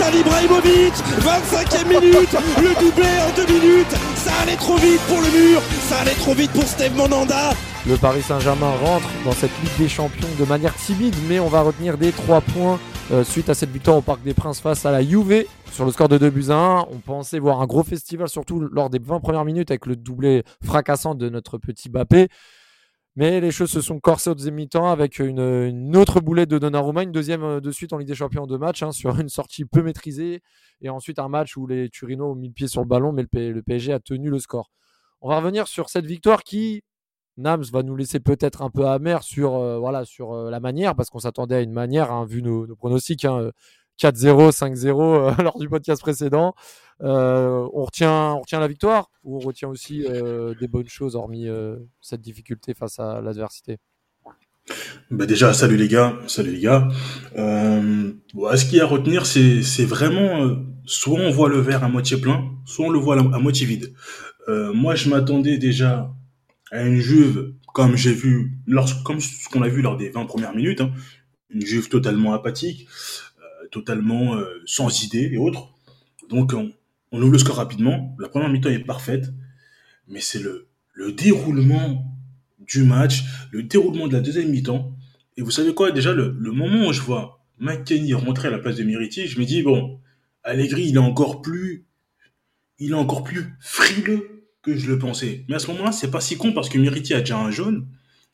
Ibrahimovic 25e minute Le doublé en deux minutes Ça allait trop vite pour le mur Ça allait trop vite pour Steve Monanda Le Paris Saint-Germain rentre dans cette Ligue des Champions de manière timide, mais on va retenir des 3 points euh, suite à cette victoire au Parc des Princes face à la Juve sur le score de 2 buts à 1. On pensait voir un gros festival, surtout lors des 20 premières minutes avec le doublé fracassant de notre petit Bappé. Mais les choses se sont corsées au deuxième mi-temps avec une, autre boulette de Donnarumma, une deuxième euh, de suite en Ligue des Champions en deux matchs, hein, sur une sortie peu maîtrisée. Et ensuite un match où les Turino ont mis le pied sur le ballon, mais le, PSG a tenu le score. On va revenir sur cette victoire qui, Nams va nous laisser peut-être un peu amer sur, euh, voilà, sur euh, la manière, parce qu'on s'attendait à une manière, hein, vu nos, nos pronostics, hein, euh, 4-0, 5-0 euh, lors du podcast précédent. Euh, on, retient, on retient la victoire ou on retient aussi euh, des bonnes choses, hormis euh, cette difficulté face à l'adversité? Bah déjà, salut les gars, salut les gars. Bon, ce qu'il y a à retenir, c'est vraiment soit on voit le verre à moitié plein, soit on le voit à, moitié vide. Moi, je m'attendais déjà à une Juve comme j'ai vu, comme ce qu'on a vu lors des 20 premières minutes, hein, une Juve totalement apathique, totalement sans idée et autres. Donc, on, on ouvre le score rapidement. La première mi-temps est parfaite, mais c'est le le déroulement du match, le déroulement de la deuxième mi-temps. Et vous savez quoi, déjà, le, moment où je vois McKenny rentrer à la place de Miriti, je me dis, bon, Allegri, il est encore plus, il est encore plus frileux que je le pensais. Mais à ce moment-là, c'est pas si con parce que Miriti a déjà un jaune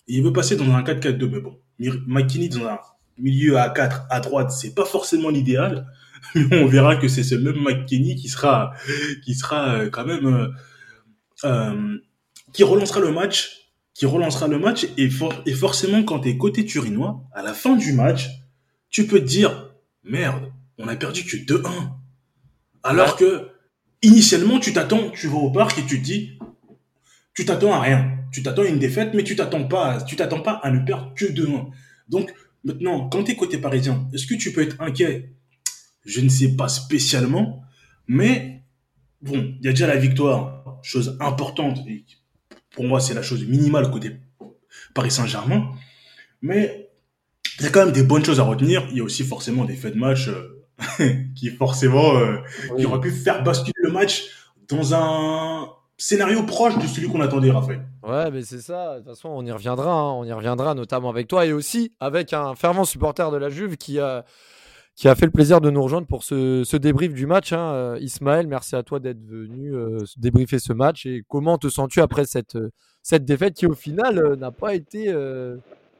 et il veut passer dans un 4-4-2. Mais bon, McKenny dans un milieu à 4 à droite, c'est pas forcément l'idéal. On verra que c'est ce même McKenny qui sera, qui sera euh, quand même, euh, euh, qui relancera le match qui relancera le match et, for- et forcément quand tu es côté turinois, à la fin du match, tu peux te dire merde, on a perdu que 2-1. Alors que initialement tu t'attends, tu vas au parc et tu te dis tu t'attends à rien. Tu t'attends à une défaite mais tu t'attends pas tu t'attends pas à ne perdre que 2-1. Donc maintenant, quand tu es côté parisien, est-ce que tu peux être inquiet Je ne sais pas spécialement, mais bon, il y a déjà la victoire, chose importante et pour moi, c'est la chose minimale côté Paris Saint-Germain. Mais il y a quand même des bonnes choses à retenir. Il y a aussi forcément des faits de match euh, qui forcément euh, qui auraient pu faire basculer le match dans un scénario proche de celui qu'on attendait, Raphaël. Ouais, mais c'est ça. De toute façon, on y reviendra. hein. On y reviendra, notamment avec toi et aussi avec un fervent supporter de la Juve qui a, qui a fait le plaisir de nous rejoindre pour ce, ce débrief du match. hein. Euh, Ismaël, merci à toi d'être venu euh, débriefer ce match. Et comment te sens-tu après cette, euh, cette défaite qui, au final, n'a pas été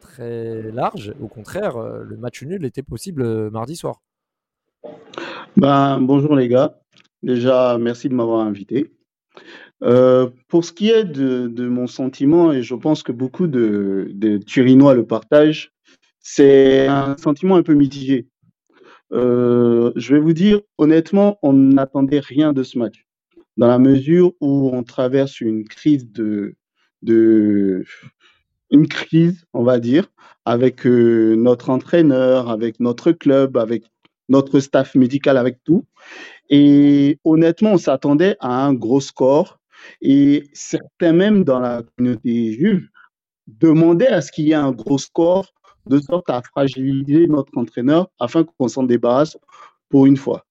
très large? Au contraire, le match nul était possible mardi soir. Ben, bonjour les gars. Déjà, merci de m'avoir invité. Pour ce qui est de, de mon sentiment, et je pense que beaucoup de, de Turinois le partagent, c'est un sentiment un peu mitigé. Euh, je vais vous dire, honnêtement, on n'attendait rien de ce match, dans la mesure où on traverse une crise une crise, on va dire, avec euh, notre entraîneur, avec notre club, avec notre staff médical, avec tout. Et honnêtement, on s'attendait à un gros score. Et certains même dans la communauté juive demandaient à ce qu'il y ait un gros score de sorte à fragiliser notre entraîneur afin qu'on s'en débarrasse pour une fois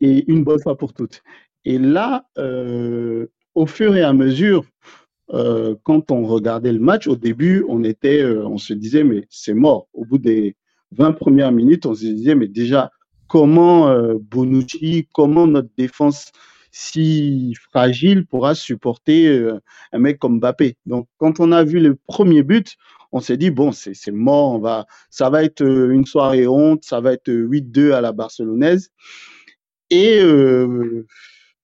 et une bonne fois pour toutes. Et là, euh, au fur et à mesure, euh, quand on regardait le match, au début, on était, euh, on se disait, mais c'est mort. Au bout des 20 premières minutes, on se disait, mais déjà, comment Bonucci, comment notre défense si fragile pourra supporter euh, un mec comme Mbappé. Donc, quand on a vu le premier but, on s'est dit, bon, c'est mort, on va, ça va être euh, une soirée honte, ça va être 8-2 à la barcelonaise. Et, euh,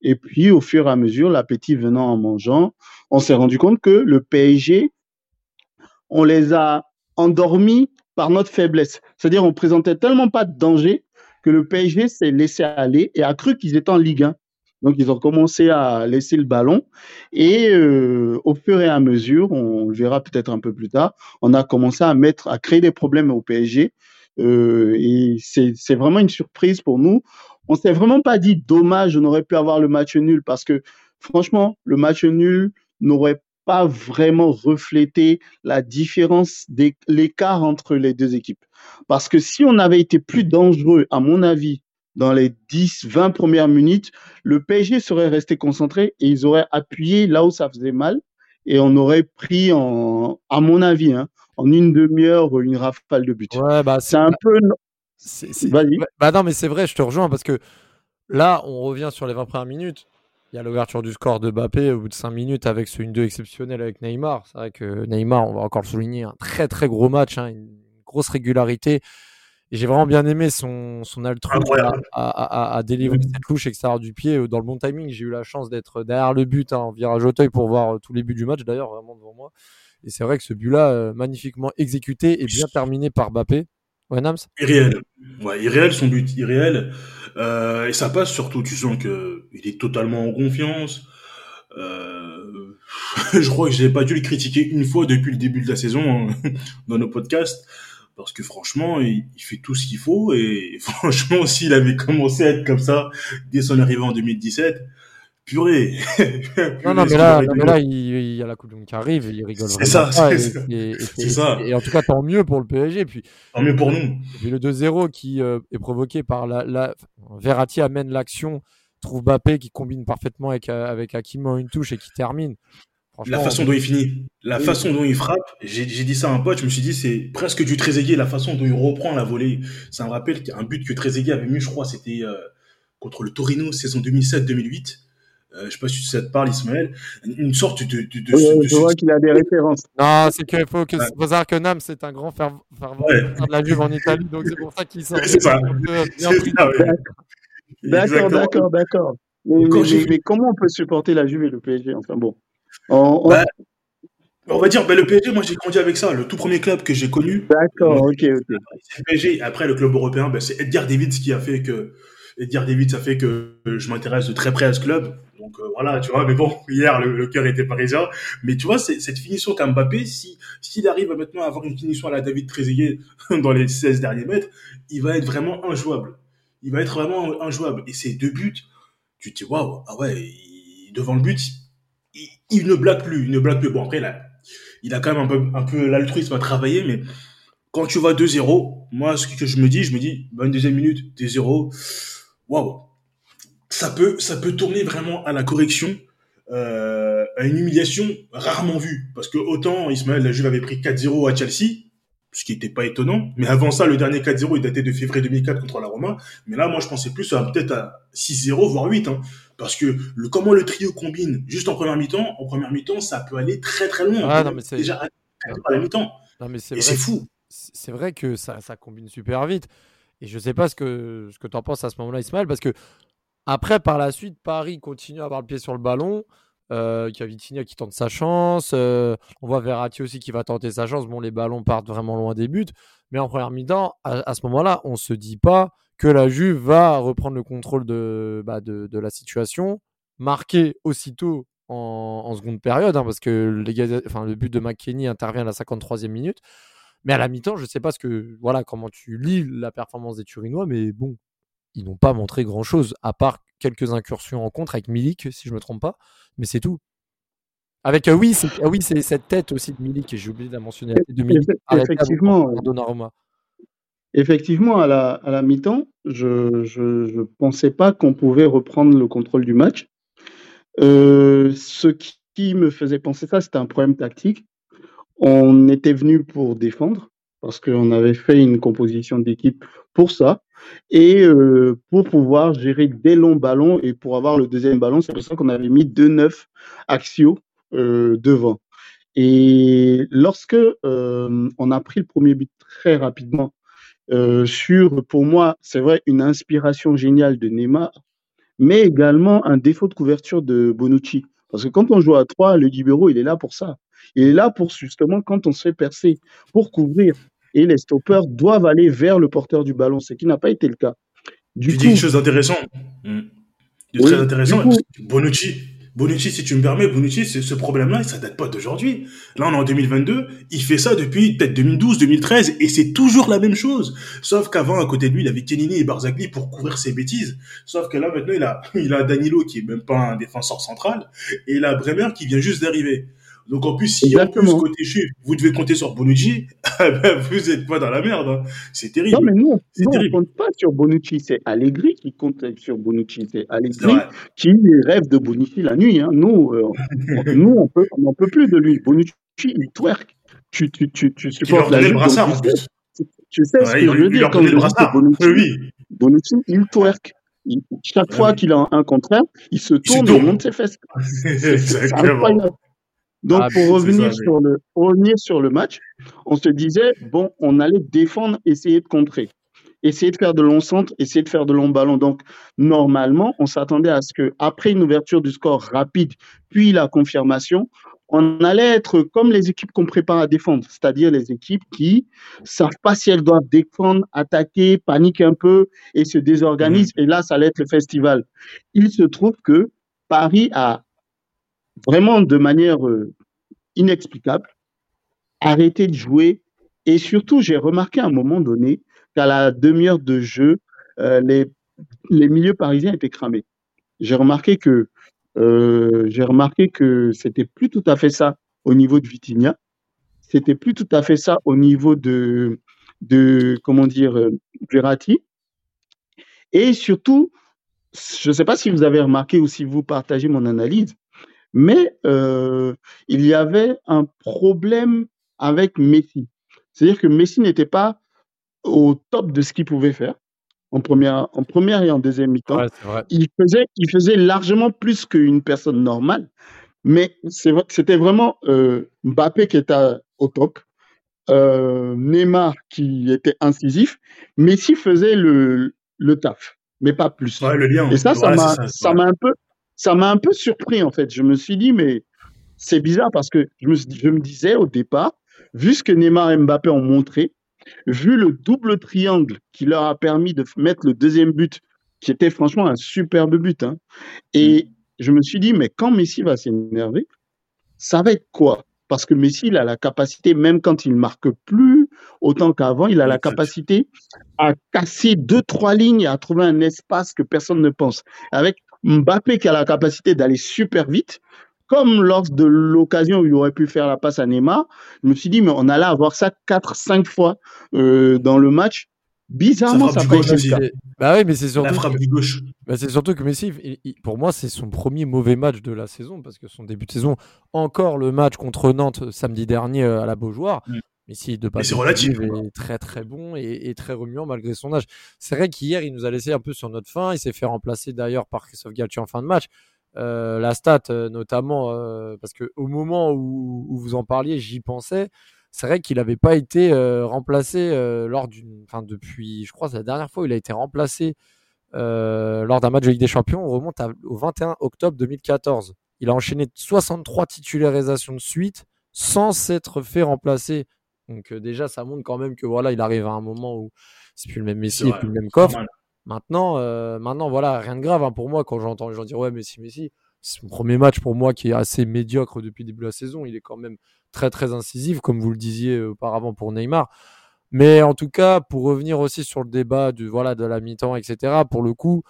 et puis, au fur et à mesure, l'appétit venant en mangeant, on s'est rendu compte que le PSG, on les a endormis par notre faiblesse. C'est-à-dire, on présentait tellement pas de danger que le PSG s'est laissé aller et a cru qu'ils étaient en Ligue 1. Donc, ils ont commencé à laisser le ballon. Et euh, au fur et à mesure, on le verra peut-être un peu plus tard, on a commencé à mettre, à créer des problèmes au PSG. Euh, et c'est vraiment une surprise pour nous. On s'est vraiment pas dit dommage, on aurait pu avoir le match nul parce que franchement, le match nul n'aurait pas vraiment reflété la différence, l'écart entre les deux équipes. Parce que si on avait été plus dangereux, à mon avis, dans les 10, 20 premières minutes, le PSG serait resté concentré et ils auraient appuyé là où ça faisait mal et on aurait pris, en, à mon avis, hein, en une demi-heure une rafale de but. Ouais, bah, c'est un peu. Vas-y. Bah non, mais c'est vrai, je te rejoins parce que là, on revient sur les 20 premières minutes. Il y a l'ouverture du score de Mbappé au bout de 5 minutes avec ce 1-2 exceptionnel avec Neymar. C'est vrai que Neymar, on va encore le souligner, un très très gros match, hein, une grosse régularité. Et j'ai vraiment bien aimé son, son altruisme à, à, délivrer mmh. cette louche extérieure du pied euh, dans le bon timing. J'ai eu la chance d'être derrière le but hein, en virage au pour voir euh, tous les buts du match, d'ailleurs, vraiment devant moi. Et c'est vrai que ce but-là, euh, magnifiquement exécuté et bien terminé par Mbappé. Ouais, Nams? Irréel. Ouais, irréel, son but irréel. Euh, et ça passe surtout, tu sens que il est totalement en confiance. Euh, je crois que je n'ai pas dû le critiquer une fois depuis le début de la saison hein, dans nos podcasts parce que franchement, il, fait tout ce qu'il faut et franchement, s'il avait commencé à être comme ça dès son arrivée en 2017, purée. non, non, mais là, mais là il, y a la Coupe du Monde qui arrive, il rigole C'est ça, c'est ça. Et, en tout cas, tant mieux pour le PSG. Puis, tant mieux pour nous. Et puis le 2-0 qui euh, est provoqué par la, la... Verratti amène l'action, trouve Bappé qui combine parfaitement avec, euh, avec Hakim en une touche et qui termine. La façon dont il finit, la façon dont il frappe, j'ai dit ça à un pote, je me suis dit c'est presque du Trezeguet, la façon dont il reprend la volée. Ça me rappelle un but que Trezeguet avait mis, je crois, c'était euh, contre le Torino, saison 2007-2008. Euh, je sais pas si ça te parle, Ismaël. Une sorte de. de, de, je vois qu'il a des références. Non, c'est qu'il faut, que, faut savoir que Nam, c'est un grand fervent de la Juve en Italie, donc c'est pour ça qu'il sort. C'est ça. D'accord, d'accord, d'accord. Mais, mais, comment on peut supporter la Juve et le PSG Enfin bon. On, bah, on va dire, bah, le PSG, moi j'ai grandi avec ça. Le tout premier club que j'ai connu. D'accord, ok, ok. Le PSG. Après, le club européen, bah, c'est Edgar Davids qui a fait que. Edgar Davids a fait que je m'intéresse de très près à ce club. Donc euh, voilà, tu vois. Mais bon, hier, le, cœur était parisien. Mais tu vois, cette finition qu'a Mbappé, si s'il arrive maintenant à avoir une finition à la David Trezeguet dans les 16 derniers mètres, il va être vraiment injouable. Il va être vraiment injouable. Et ces deux buts, tu te dis, waouh, ah ouais, devant le but, il, ne blague plus, il ne blague plus. Bon, après, là, il a quand même un peu, l'altruisme à travailler, mais quand tu vas 2-0, moi, ce que je me dis, je me dis, 22e minute, 2-0, waouh, ça peut, ça peut tourner vraiment à la correction, euh, à une humiliation rarement vue. Parce que autant Ismaël, la Juve avait pris 4-0 à Chelsea, ce qui n'était pas étonnant. Mais avant ça, le dernier 4-0, il datait de février 2004 contre la Roma. Mais là, moi, je pensais plus à peut-être à 6-0, voire 8. Hein. Parce que le, comment le trio combine juste en première mi-temps, en première mi-temps, ça peut aller très très loin. Ah, non, mais c'est... Déjà à la mi-temps. Non, mais c'est Et c'est fou. C'est vrai que ça, ça combine super vite. Et je sais pas ce que, ce que tu en penses à ce moment-là, Ismaël, parce que après, par la suite, Paris continue à avoir le pied sur le ballon. Euh, qui tente sa chance. Euh, on voit Verratti aussi qui va tenter sa chance. Bon, les ballons partent vraiment loin des buts. Mais en première mi-temps, à, ce moment-là, on ne se dit pas que la Juve va reprendre le contrôle de, bah, la situation, marquer aussitôt en, seconde période, hein, parce que le but de McKenny intervient à la 53e minute. Mais à la mi-temps, je ne sais pas ce que, voilà, comment tu lis la performance des Turinois, mais bon, ils n'ont pas montré grand-chose, à part quelques incursions en contre avec Milik, si je ne me trompe pas, mais c'est tout. Avec euh, oui, c'est ah oui, c'est cette tête aussi de Milik, et j'ai oublié de la mentionner, de Milik, effectivement, effectivement, à la, à la mi-temps, je ne pensais pas qu'on pouvait reprendre le contrôle du match. Euh, ce qui me faisait penser ça, c'était un problème tactique. On était venu pour défendre, parce qu'on avait fait une composition d'équipe pour ça. Et euh, pour pouvoir gérer des longs ballons et pour avoir le deuxième ballon, c'est pour ça qu'on avait mis deux neufs axiaux euh, devant. Et lorsque euh, on a pris le premier but très rapidement, sur, pour moi, c'est vrai, une inspiration géniale de Neymar, mais également un défaut de couverture de Bonucci. Parce que quand on joue à 3, le libéraux, il est là pour ça. Il est là pour justement, quand on se fait percer, pour couvrir et les stoppers doivent aller vers le porteur du ballon, ce qui n'a pas été le cas. Du tu dis une chose intéressante. Hmm. très intéressant. Bonucci, Bonucci, si tu me permets, Bonucci, ce problème-là, ça date pas d'aujourd'hui. Là, on est en 2022, il fait ça depuis peut-être 2012, 2013, et c'est toujours la même chose. Sauf qu'avant, à côté de lui, il avait Kenini et Barzagli pour couvrir ses bêtises. Sauf que là, maintenant, il a, il a Danilo qui est même pas un défenseur central, et il a Bremer qui vient juste d'arriver. Donc en plus, si en plus côté chiffre, vous devez compter sur Bonucci, eh ben, vous êtes pas dans la merde. Hein. C'est terrible. Non, mais nous, on ne compte pas sur Bonucci. C'est Allegri qui compte sur Bonucci. C'est Allegri qui rêve de Bonucci la nuit. Hein. Nous, euh, nous on peut, n'en peut plus de lui. Bonucci, il twerk. Tu, tu, tu, tu supportes la le brassard, en plus. Tu sais ce que je veux dire quand je dis Bonucci, oui. Bonucci, il twerk. chaque fois qu'il a un contraire, il se tourne et monte ses fesses. C'est incroyable. Donc, ah, pour, revenir sur le, revenir sur le match, on se disait, bon, on allait défendre, essayer de contrer, essayer de faire de longs centres, essayer de faire de longs ballons. Donc, normalement, on s'attendait à ce que, après une ouverture du score rapide, puis la confirmation, on allait être comme les équipes qu'on prépare à défendre, c'est-à-dire les équipes qui savent pas si elles doivent défendre, attaquer, paniquent un peu et se désorganisent. Mmh. Et là, ça allait être le festival. Il se trouve que Paris a vraiment de manière euh, inexplicable, arrêter de jouer. Et surtout, j'ai remarqué à un moment donné qu'à la demi-heure de jeu, euh, les, les milieux parisiens étaient cramés. J'ai remarqué que euh, j'ai remarqué que c'était plus tout à fait ça au niveau de Vitinha. C'était plus tout à fait ça au niveau de, de comment dire, Verratti. Et surtout, je ne sais pas si vous avez remarqué ou si vous partagez mon analyse, mais euh, il y avait un problème avec Messi. C'est-à-dire que Messi n'était pas au top de ce qu'il pouvait faire en première, en première et en deuxième mi-temps. il, faisait, il faisait largement plus qu'une personne normale, mais c'était vraiment euh, Mbappé qui était au top, euh, Neymar qui était incisif, Messi faisait le, le taf, mais pas plus. le lien. Et ça, ça m'a un peu, ça m'a un peu surpris en fait. Je me suis dit, mais c'est bizarre parce que je me, je me disais au départ, vu ce que Neymar et Mbappé ont montré, vu le double triangle qui leur a permis de mettre le deuxième but, qui était franchement un superbe but, hein, et mm. je me suis dit, mais quand Messi va s'énerver, ça va être quoi? Parce que Messi, il a la capacité, même quand il marque plus autant qu'avant, il a la capacité à casser deux, trois lignes et à trouver un espace que personne ne pense. Avec Mbappé qui a la capacité d'aller super vite, comme lors de l'occasion où il aurait pu faire la passe à Neymar, je me suis dit, mais on allait avoir ça 4-5 fois euh, dans le match. Bizarrement, ça, pas été Bah oui, mais c'est surtout. que... gauche. Bah c'est surtout que Messi, pour moi, c'est son premier mauvais match de la saison parce que son début de saison, encore le match contre Nantes samedi dernier euh, à la Beaujoire, mm. Messi de c'est relatif. Est très très bon et, très remuant malgré son âge. C'est vrai qu'hier, il nous a laissé un peu sur notre fin. Il s'est fait remplacer d'ailleurs par Christophe Galtier en fin de match. Euh, la stat, euh, notamment, euh, parce que au moment où, vous en parliez, j'y pensais. C'est vrai qu'il n'avait pas été remplacé lors d'une, enfin depuis, je crois, c'est la dernière fois où il a été remplacé lors d'un match de Ligue des Champions. On remonte au 21 octobre 2014. Il a enchaîné 63 titularisations de suite sans s'être fait remplacer donc déjà, ça montre quand même que voilà, il arrive à un moment où c'est plus le même Messi et plus le même coffre. Maintenant, maintenant, voilà, rien de grave hein, pour moi quand j'entends les gens dire ouais, Messi, Messi. C'est mon premier match pour moi qui est assez médiocre depuis le début de la saison. Il est quand même très très incisif, comme vous le disiez auparavant pour Neymar. Mais en tout cas, pour revenir aussi sur le débat du voilà de la mi-temps, etc. Pour le coup,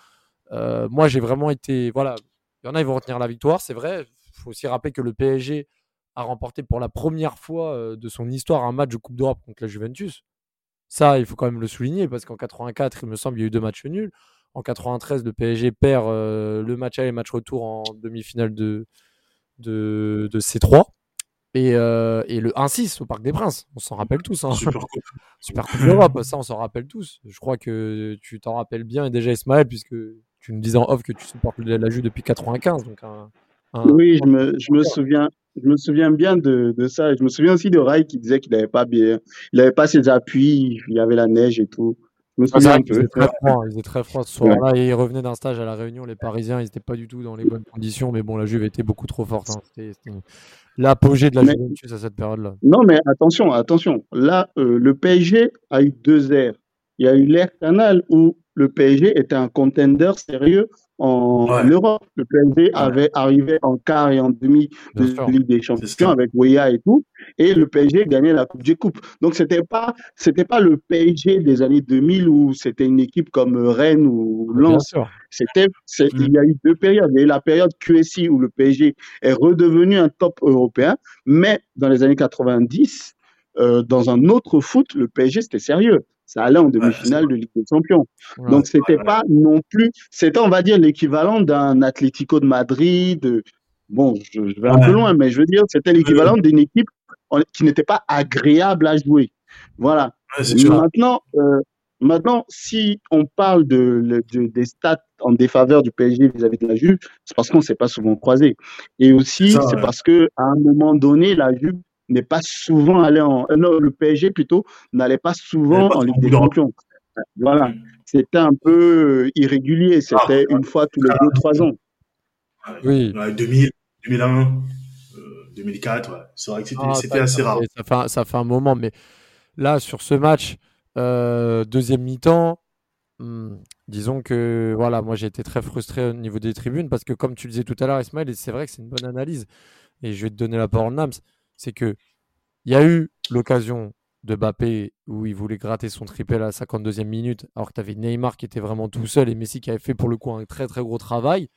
moi j'ai vraiment été voilà. Il y en a, ils vont retenir la victoire, c'est vrai. Il faut aussi rappeler que le PSG a remporté pour la première fois de son histoire un match de Coupe d'Europe contre la Juventus. Ça, il faut quand même le souligner parce qu'en 84, il me semble, il y a eu deux matchs nuls. En 93, le PSG perd euh, le match aller et match retour en demi-finale de, de, de C3. Et, euh, et, le 1-6 au Parc des Princes, on s'en rappelle tous. Hein. Super Coupe. Super coupe d'Europe, ça on s'en rappelle tous. Je crois que tu t'en rappelles bien et déjà Ismaël, puisque tu nous disais en off que tu supportes la Juve depuis 95. Donc oui, je me, je me souviens, je me souviens bien de, de ça. Je me souviens aussi de Rai qui disait qu'il n'avait pas bien, il n'avait pas ses appuis, il y avait la neige et tout. Je me souviens peu. Il très froid, il très froid ce soir-là et il revenait d'un stage à la Réunion. Les Parisiens, ils n'étaient pas du tout dans les bonnes conditions, mais bon, la Juve était beaucoup trop forte. Hein. C'était l'apogée de la Juventus à cette période-là. Non, mais attention, attention. Là, euh, le PSG a eu deux airs. Il y a eu l'ère Canal où le PSG était un contender sérieux en Ouais. Europe. Le PSG avait arrivé en quart et en demi de. Ligue des. Champions avec Weah et tout, et le PSG gagnait la Coupe des Coupes. Donc c'était pas c'était pas le PSG des années 2000 où c'était une équipe comme Rennes ou Lens. C'était Mm. il y a eu deux périodes. Il y a eu la période QSI où le PSG est redevenu un top européen, mais dans les années 90, euh, dans un autre foot, le PSG c'était sérieux. Ça allait en demi-finale de Ligue des Champions. Ouais. Donc c'était Ouais, ouais. pas non plus, c'était on va dire l'équivalent d'un Atlético de Madrid. euh, Bon, je, je vais un peu loin, mais je veux dire c'était l'équivalent d'une équipe qui n'était pas agréable à jouer. Voilà. Maintenant, euh, maintenant, si on parle de, des stats en défaveur du PSG vis-à-vis de la Juve, c'est parce qu'on ne s'est pas souvent croisé. Et aussi, c'est ouais. parce que à un moment donné, la Juve n'est pas souvent allée en, euh, non, le PSG plutôt n'allait pas souvent pas en Ligue des. Champions. Voilà. C'était un peu euh, irrégulier. C'était une fois tous les Ah. deux, trois ans. Oui. Ouais, 2000, 2001, euh, 2004, ouais. C'est vrai que c'était Ah, assez rare. Ça fait, un, ça fait un moment, mais là, sur ce match, euh, deuxième mi-temps, hmm, disons que voilà, moi j'ai été très frustré au niveau des tribunes parce que, comme tu le disais tout à l'heure, Ismaël, et c'est vrai que c'est une bonne analyse, et je vais te donner la parole, Nams, c'est que il y a eu l'occasion de Mbappé où il voulait gratter son triplé à la 52e minute, alors que tu avais Neymar qui était vraiment tout seul et Messi qui avait fait pour le coup un très très gros travail.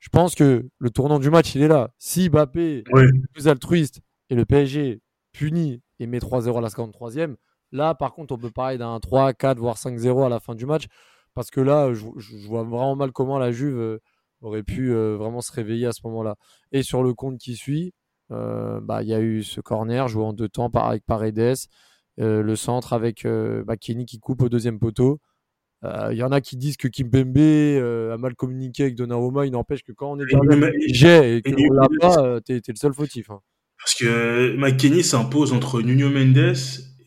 Je pense que le tournant du match, il est là. Si Mbappé Oui. est plus altruiste et le PSG punit et met 3-0 à la 53e, là, par contre, on peut parler d'un 3, 4, voire 5-0 à la fin du match. Parce que là, je, vois vraiment mal comment la Juve euh, aurait pu euh, vraiment se réveiller à ce moment-là. Et sur le compte qui suit, bah, il y a eu ce corner joué en deux temps par, avec Paredes, euh, le centre avec euh, bah, Kenny qui coupe au deuxième poteau. Euh, Il y en a qui disent que Kimpembe euh, a mal communiqué avec Donnarumma. Il n'empêche que quand on est dans le jet et qu'on l'a pas, euh, t'es le seul fautif. hein. Parce que Mike Kenny s'impose entre Nuno Mendes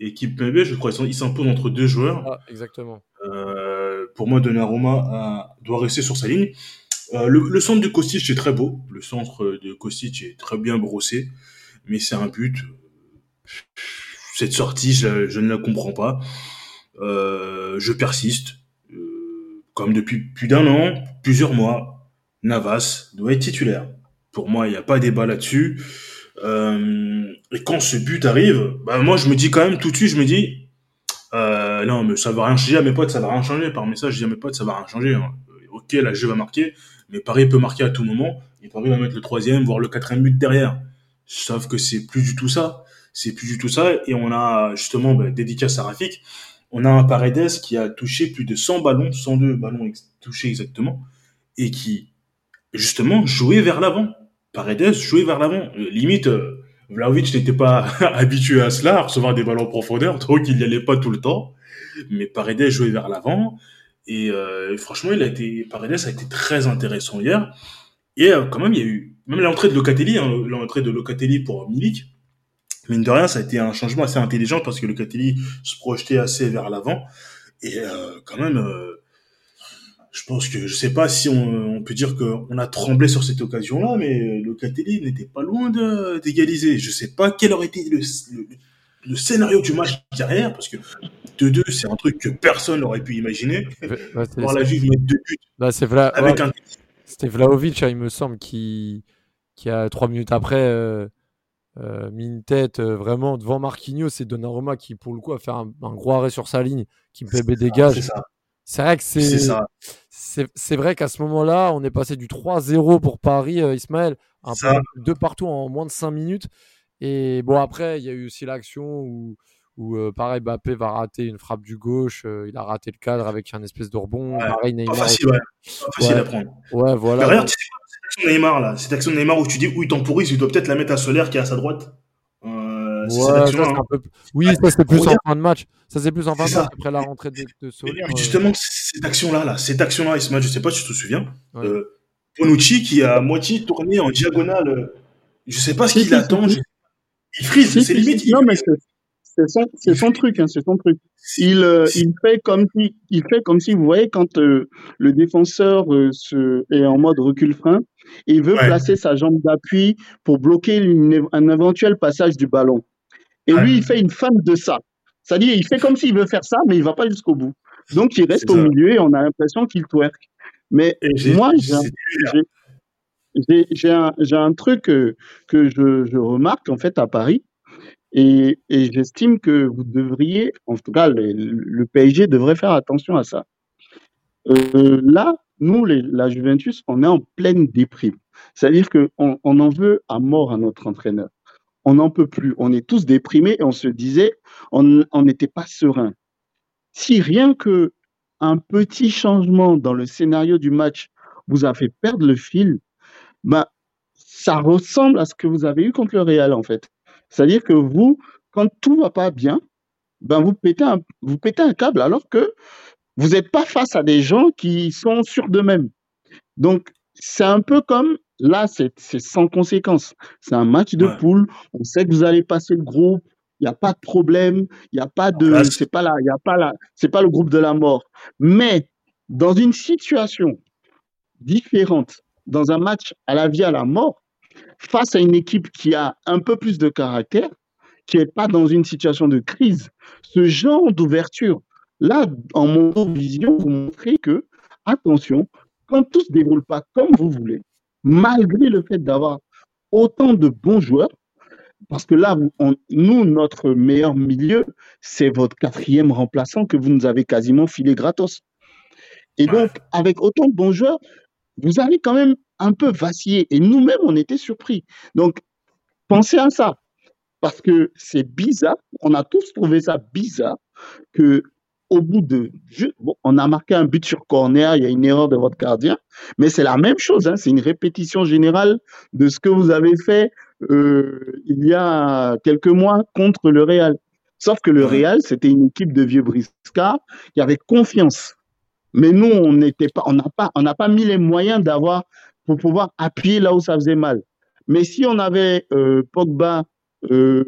et Kimpembe, je crois. Il s'impose entre deux joueurs. Ah, exactement. Euh, pour moi, Donnarumma a- doit rester sur sa ligne. Euh, le, centre de Kostic est très beau. Le centre de Kostic est très bien brossé. Mais c'est un but. Cette sortie, je, je ne la comprends pas. Euh, je persiste. Euh, comme depuis plus d'un an, plusieurs mois, Navas doit être titulaire. Pour moi, il n'y a pas débat là-dessus. Euh, et quand ce but arrive, bah moi je me dis quand même tout de suite, je me dis, euh, non mais ça va rien changer à mes potes, ça va rien changer. Par message, je dis à mes potes, ça va rien changer. hein. Euh, Ok, la jeu va marquer, mais Paris peut marquer à tout moment. Et Paris va mettre le troisième, voire le quatrième but derrière. Sauf que c'est plus du tout ça. C'est plus du tout ça. Et on a justement, bah, dédicace à Rafik, on a un Paredes qui a touché plus de 100 ballons, 102 ballons touchés exactement, et qui justement jouait vers l'avant. Paredes jouait vers l'avant. Euh, limite, euh, Vlahovic n'était pas habitué à cela, à recevoir des ballons en profondeur, donc il n'y allait pas tout le temps. Mais Paredes jouait vers l'avant. Et euh, franchement, il a été, Paredes a été très intéressant hier. Et euh, quand même, il y a eu, même l'entrée de Locatelli, hein, l'entrée de Locatelli pour Milik, mine de rien, ça a été un changement assez intelligent parce que Locatelli se projetait assez vers l'avant. Et euh, quand même, euh, je pense que je sais pas si on, on peut dire qu'on a tremblé sur cette occasion-là, mais Locatelli n'était pas loin d'égaliser. Je sais pas quel aurait été le, le, le scénario du match derrière, parce que 2-2, c'est un truc que personne n'aurait pu imaginer. Voir la Juve mettre deux buts Vla- avec ouais, un C'était Vlaovic, hein, il me semble, qui, qui a trois minutes après euh, euh, mis une tête euh, vraiment devant Marquinhos et Donnarumma qui, pour le coup, a fait un, un gros arrêt sur sa ligne, qui me fait ça. C'est vrai que C'est c'est vrai qu'à ce moment-là, on est passé du 3-0 pour Paris, Ismaël, un peu de partout en moins de 5 minutes. Et bon, après, il y a eu aussi l'action où, où euh, pareil, Mbappé va rater une frappe du gauche. euh, il a raté le cadre avec un espèce de rebond. Ouais, pareil, Pas Neymar. facile, ouais. Pas facile Ouais. à prendre. Ouais, voilà. regarde, quoi, cette action de Neymar, là, cette action de Neymar où tu dis, où il temporise, il doit peut-être la mettre à Solaire qui est à sa droite. Euh, c'est Ouais, ça, c'est hein. peu... Oui, ça c'est plus en fin de match. Ça c'est plus en fin de C'est match après la rentrée de, de Et Solaire. puis euh, justement, cette action-là, là, cette action-là, Ismaël, je sais pas si tu te souviens, Bonucci qui a à moitié tourné en diagonale, je sais pas ce qu'il attend, je- il frise, Si, c'est si, limite, si. il Non, mais c'est son, son truc, hein, c'est son truc. Il, euh, il fait comme si, il fait comme si, vous voyez, quand euh, le défenseur euh, se, est en mode recul-frein, il veut Ouais. placer sa jambe d'appui pour bloquer une- un éventuel passage du ballon. Et Ouais. lui, il fait une feinte de ça. C'est-à-dire, il fait comme s'il veut faire ça, mais il va pas jusqu'au bout. Donc, il reste au ça. milieu et on a l'impression qu'il twerk. Mais moi, j'ai un, un, truc que, je, remarque en fait à Paris, et, j'estime que vous devriez, en tout cas, le, PSG devrait faire attention à ça. Euh, là, nous, la Juventus, on est en pleine déprime. C'est-à-dire qu'on on en veut à mort à notre entraîneur. On n'en peut plus. On est tous déprimés et on se disait, on n'était pas serein. Si rien que un petit changement dans le scénario du match vous a fait perdre le fil, ben, ça ressemble à ce que vous avez eu contre le Real, en fait. C'est-à-dire que vous, quand tout va pas bien, ben vous pétez un, vous pétez un câble alors que vous n'êtes pas face à des gens qui sont sûrs d'eux-mêmes. Donc, c'est un peu comme là, c'est sans conséquence. C'est un match de poule. On sait que vous allez passer le groupe. Il n'y a pas de problème. Il n'y a pas de. C'est pas là. Il a pas là. C'est pas le groupe de la mort. Mais dans une situation différente, dans un match à la vie à la mort, face à une équipe qui a un peu plus de caractère, qui n'est pas dans une situation de crise, ce genre d'ouverture, Là, en mon vision, vous montrez que, attention, quand tout ne se déroule pas comme vous voulez, malgré le fait d'avoir autant de bons joueurs, parce que là, nous, notre meilleur milieu, c'est votre quatrième remplaçant que vous nous avez quasiment filé gratos. Et donc, avec autant de bons joueurs, vous avez quand même un peu vacillé. Et nous-mêmes, on était surpris. Donc, pensez à ça. Parce que c'est bizarre, on a tous trouvé ça bizarre que au bout de. on a marqué un but sur corner, il y a une erreur de votre gardien, mais c'est la même chose, hein, c'est une répétition générale de ce que vous avez fait euh, il y a quelques mois contre le Real. Sauf que le Real, c'était une équipe de vieux briscards qui avait confiance. Mais nous, on n'était pas, on n'a pas, on n'a pas mis les moyens d'avoir pour pouvoir appuyer là où ça faisait mal. Mais si on avait euh, Pogba, euh,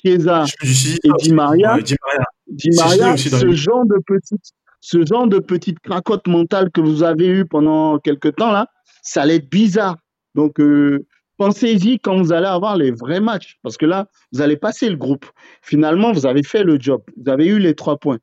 Chiesa et Di Maria, Di Maria, ce genre de petite, ce genre de petite cracotte mentale que vous avez eu pendant quelques temps là, ça allait être bizarre. Donc euh, pensez-y quand vous allez avoir les vrais matchs, parce que là, vous allez passer le groupe. Finalement, vous avez fait le job, vous avez eu les trois points.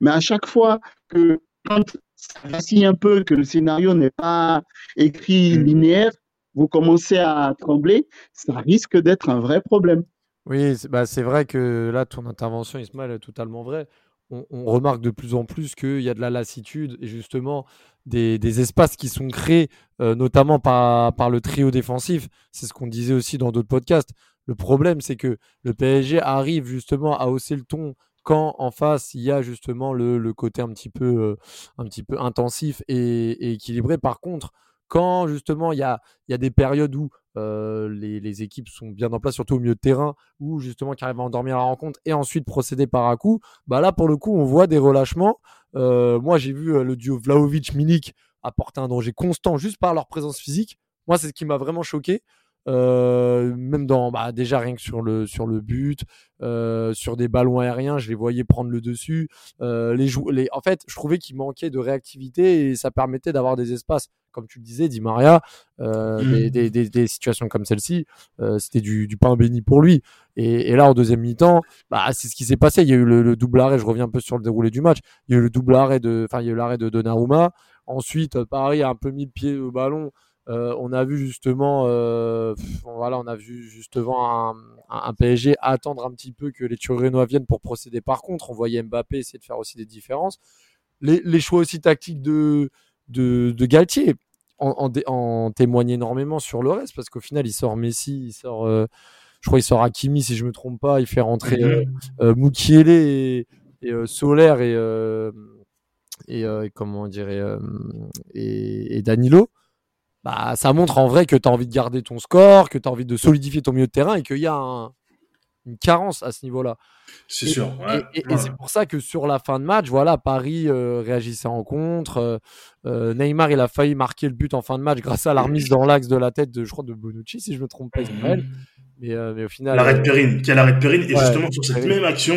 Mais à chaque fois que quand ça vacille un peu, que le scénario n'est pas écrit mm. linéaire, vous commencez à trembler, ça risque d'être un vrai problème. Oui, c'est bah, vrai que là, ton intervention, Ismaël, est totalement vraie. On, remarque de plus en plus qu'il y a de la lassitude et justement des, espaces qui sont créés, euh, notamment par, par le trio défensif. C'est ce qu'on disait aussi dans d'autres podcasts. Le problème, c'est que le PSG arrive justement à hausser le ton quand en face il y a justement le, côté un petit peu, euh, un petit peu intensif et, équilibré. Par contre, quand justement il y a, des périodes où euh, les, équipes sont bien en place, surtout au milieu de terrain, ou justement qui arrivent à endormir la rencontre et ensuite procéder par un coup, bah là pour le coup on voit des relâchements. Euh, moi j'ai vu le duo Vlaovic-Milik apporter un danger constant juste par leur présence physique. Moi c'est ce qui m'a vraiment choqué. Euh, même dans bah, déjà rien que sur le sur le but, euh, sur des ballons aériens, je les voyais prendre le dessus. Euh, les, les en fait, je trouvais qu'il manquait de réactivité et ça permettait d'avoir des espaces, comme tu le disais, dit Maria, mmh. des, des, des, situations comme celle-ci, c'était du, du, pain béni pour lui. Et, et là, en deuxième mi-temps, bah, c'est ce qui s'est passé. Il y a eu le, double arrêt. Je reviens un peu sur le déroulé du match. Il y a eu le double arrêt de, enfin, il y a eu l'arrêt de Donnarumma. Ensuite, Paris a un peu mis le pied au ballon. Euh, on a vu justement, euh, voilà, on a vu justement un, PSG attendre un petit peu que les Turinois viennent pour procéder. Par contre, on voyait Mbappé essayer de faire aussi des différences. Les, choix aussi tactiques de, de, Galtier en, en, témoignent énormément sur le reste parce qu'au final, il sort Messi, il sort, euh, je crois, il sort Hakimi si je me trompe pas, il fait rentrer euh, Mukiele et, et Solaire et, et comment on dirait et Danilo bah, ça montre en vrai que tu as envie de garder ton score, que tu as envie de solidifier ton milieu de terrain et qu'il y a une carence à ce niveau-là. C'est sûr. et, c'est pour ça que sur la fin de match, voilà, Paris euh, réagissait en contre. Euh, euh, Neymar, il a failli marquer le but en fin de match grâce à la remise dans l'axe de la tête de, je crois, de Bonucci, si je me trompe pas, Ismaël. Mais, mais, au final. L'arrêt de Perrine, qui a l'arrêt de Perrine. Et justement, sur cette même action,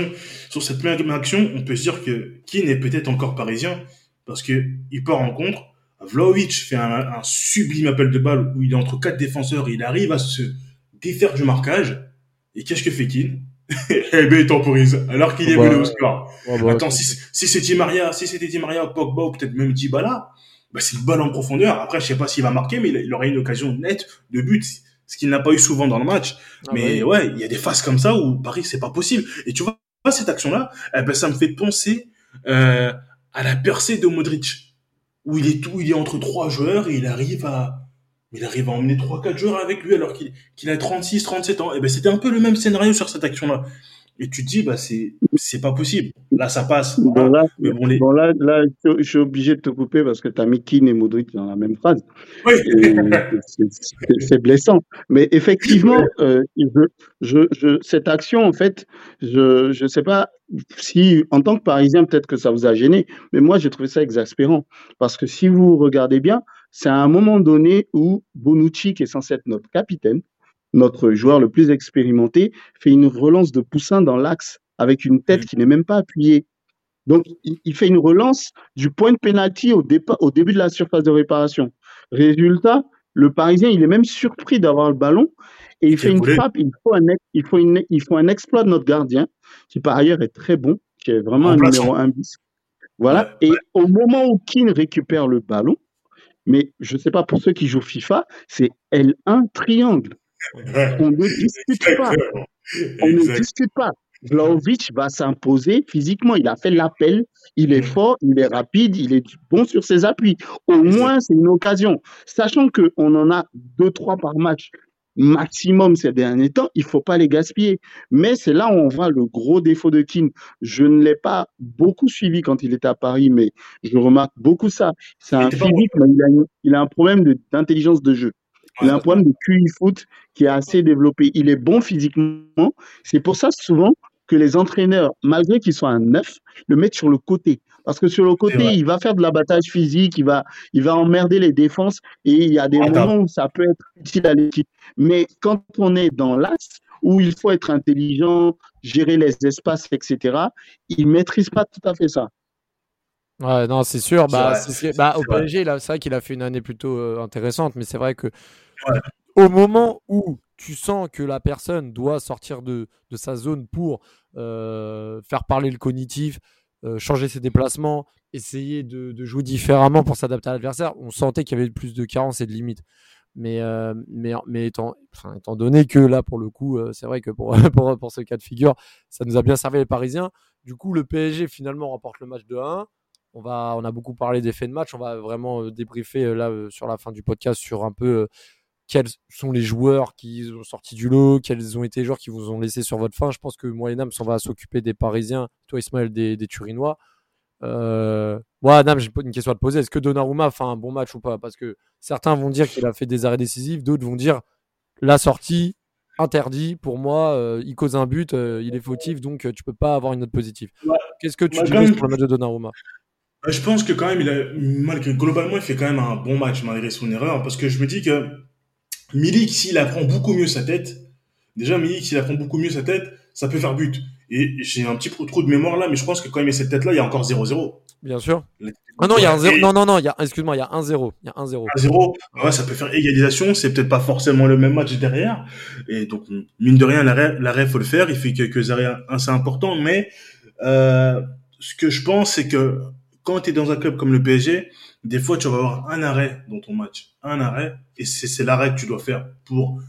sur cette même action, on peut se dire que qui n'est peut-être encore parisien parce que il part en contre Vlaovic fait un, sublime appel de balle où il est entre quatre défenseurs et il arrive à se défaire du marquage. Et qu'est-ce que fait Keane Eh ben, il temporise, alors qu'il est venu au score. Attends, si, si c'était Maria, si c'était Di Maria, Pogba ou peut-être même Dybala, bah, c'est une balle en profondeur. Après, je sais pas s'il va marquer, mais il aurait une occasion nette de but, ce qu'il n'a pas eu souvent dans le match. Ah mais bah ouais, il y a des phases comme ça où Paris, c'est pas possible. Et tu vois, cette action-là, eh ben, ça me fait penser euh, à la percée de Modric, où il est tout, il est entre trois joueurs et il arrive à, il arrive à emmener trois, quatre joueurs avec lui alors qu'il qu'il a 36, 37 ans. Et eh ben, c'était un peu le même scénario sur cette action-là. Et tu te dis, bah, c'est, c'est pas possible. Là, ça passe. Bon, là, mais bon, les... bon, là, là, je suis obligé de te couper parce que tu as mis Keane et Modric dans la même phrase. Oui. c'est blessant. Mais effectivement, euh, je, je, je, cette action, en fait, je je sais pas si, en tant que Parisien, peut-être que ça vous a gêné, mais moi, j'ai trouvé ça exaspérant. Parce que si vous regardez bien, c'est à un moment donné où Bonucci, qui est censé être notre capitaine, notre joueur le plus expérimenté, fait une relance de poussin dans l'axe avec une tête qui n'est même pas appuyée. Donc, il, fait une relance du point de pénalty au, au début de la surface de réparation. Résultat, le Parisien, il est même surpris d'avoir le ballon et il fait une frappe. Il faut un, il, faut une, il faut un exploit de notre gardien, qui par ailleurs est très bon, qui est vraiment un numéro 1 bis. Voilà. Et au moment où Keane récupère le ballon, mais je ne sais pas pour ceux qui jouent FIFA, c'est L1 triangle. On ne discute pas. On ne discute pas. Vlaovic va s'imposer physiquement. Il a fait l'appel, il est mm. fort, il est rapide, il est bon sur ses appuis. Au moins, c'est une occasion. Sachant qu'on en a deux, trois par match maximum ces derniers temps, il faut pas les gaspiller. Mais c'est là où on voit le gros défaut de Keane. Je ne l'ai pas beaucoup suivi quand il était à Paris, mais je remarque beaucoup ça. C'est un physique, mais il a, il a un problème d'intelligence de jeu. Il a un problème de QI foot qui est assez développé. Il est bon physiquement. C'est pour ça souvent que les entraîneurs, malgré qu'ils soient un neuf, le mettent sur le côté. Parce que sur le côté, il va faire de l'abattage physique, il va, il va emmerder les défenses et il y a des moments où ça peut être utile à l'équipe. Mais quand on est dans l'axe, où il faut être intelligent, gérer les espaces, etc., il ne maîtrise pas tout à fait ça. Ouais, non, c'est sûr. Bah, bah au PSG, c'est vrai qu'il a fait une année plutôt euh, intéressante, mais c'est vrai que au moment où tu sens que la personne doit sortir de, de sa zone pour euh, faire parler le cognitif, euh, changer ses déplacements, essayer de, jouer différemment pour s'adapter à l'adversaire, on sentait qu'il y avait plus de carences et de limites. Mais, mais, mais étant, étant donné que là, pour le coup, c'est vrai que pour, pour, pour, ce cas de figure, ça nous a bien servi les Parisiens. Du coup, le PSG finalement remporte le match de 1 on va, on a beaucoup parlé des faits de match. On va vraiment euh, débriefer euh, là euh, sur la fin du podcast sur un peu quels sont les joueurs qui ont sorti du lot, quels ont été les joueurs qui vous ont laissé sur votre fin. Je pense que Nam on va s'occuper des Parisiens, toi Ismaël des, des Turinois. Euh, moi, Nam, j'ai une question à te poser. Est-ce que Donnarumma fait un bon match ou pas? Parce que certains vont dire qu'il a fait des arrêts décisifs, d'autres vont dire la sortie interdit. Pour moi, il cause un but, il est fautif, donc tu peux pas avoir une note positive. Qu'est-ce que tu dis pour le match de Donnarumma? Euh, je pense que quand même, il a, malgré, globalement, il fait quand même un bon match malgré son erreur, parce que je me dis que Milik, s'il apprend beaucoup mieux sa tête, déjà Milik, s'il apprend beaucoup mieux sa tête, ça peut faire but. Et j'ai un petit trou de mémoire là, mais je pense que quand il met cette tête-là, il y a encore 0-0. Bien sûr. Ah non, il y a un 0. Non, non, non, il excuse-moi, il y a 1-0. Il y a 1-0. 1-0. Ouais, ça peut faire égalisation. C'est peut-être pas forcément le même match derrière. Et donc, mine de rien, l'arrêt, l'arrêt faut le faire. Il fait quelques arrêts assez importants, mais, euh, ce que je pense, c'est que quand tu es dans un club comme le PSG, des fois, tu vas avoir un arrêt dans ton match. Un arrêt. Et c'est l'arrêt que tu dois faire pour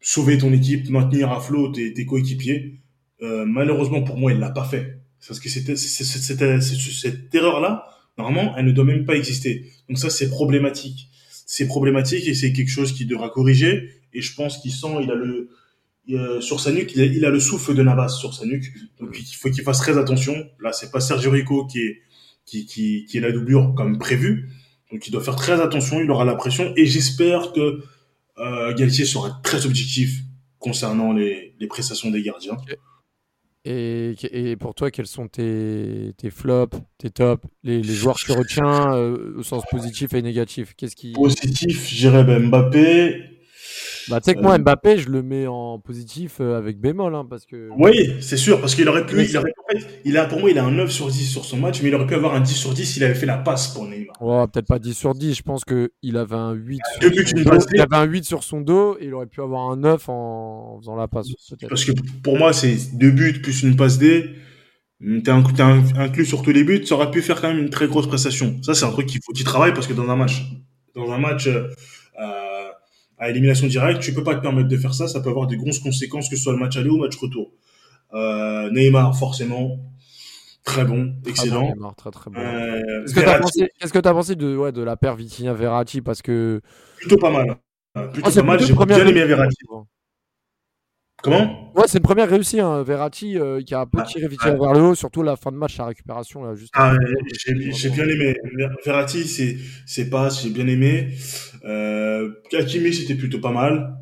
sauver ton équipe, maintenir à flot tes, tes coéquipiers. Euh, malheureusement, pour moi, il l'a pas fait. Parce que c'était cette erreur-là, normalement, elle ne doit même pas exister. Donc ça, c'est problématique. C'est problématique et c'est quelque chose qui devra corriger. Et je pense qu'il sent, il a le, sur sa nuque, il a, il a, le souffle de Navas sur sa nuque. Donc il faut qu'il fasse très attention. Là, c'est pas Sergio Rico qui est qui, qui, qui est la doublure comme prévu. Donc il doit faire très attention, il aura la pression et j'espère que euh, Galtier sera très objectif concernant les, les prestations des gardiens. Et, et, pour toi, quels sont tes, tes flops, tes tops, les, les joueurs que tu retiens euh, au sens positif et négatif? Qu'est-ce qui Positif, j'irais ben Mbappé, bah, tu sais que moi, Mbappé, je le mets en positif euh, avec bémol, hein, parce que. Oui, c'est sûr, parce qu'il aurait pu, il, aurait, il a, pour moi, il a un 9 sur 10 sur son match, mais il aurait pu avoir un 10 sur 10 s'il avait fait la passe pour Neymar. Ouais, peut-être pas 10 sur 10, je pense qu'il avait un 8 sur son dos. Il avait un 8 sur son dos et il aurait pu avoir un 9 en, faisant la passe. Parce que pour moi, c'est deux buts plus une passe D. T'es un- t'es inclus sur tous les buts, ça aurait pu faire quand même une très grosse prestation. Ça, c'est un truc qu'il faut qu'il travaille parce que dans un match, dans un match euh, euh, à élimination directe, tu peux pas te permettre de faire ça. Ça peut avoir des grosses conséquences, que ce soit le match aller ou le match retour. Euh, Neymar, forcément, très bon, excellent. bon, Neymar, très très bon. Euh, Qu'est-ce que t'as Verratti, pensé, que de, ouais, de la paire Vitinha Verratti Parce que. plutôt pas mal. Euh, Plutôt Ah, pas mal. J'ai bien aimé Verratti. Comment Ouais, c'est une première réussite, hein. Verratti euh, qui a un peu Ah, tiré Vitinha ouais. vers le haut, surtout la fin de match, la récupération là, juste. Ah, j'ai bien aimé. Ver- Verratti, c'est c'est pas, j'ai bien aimé. Euh, Hakimi, c'était plutôt pas mal.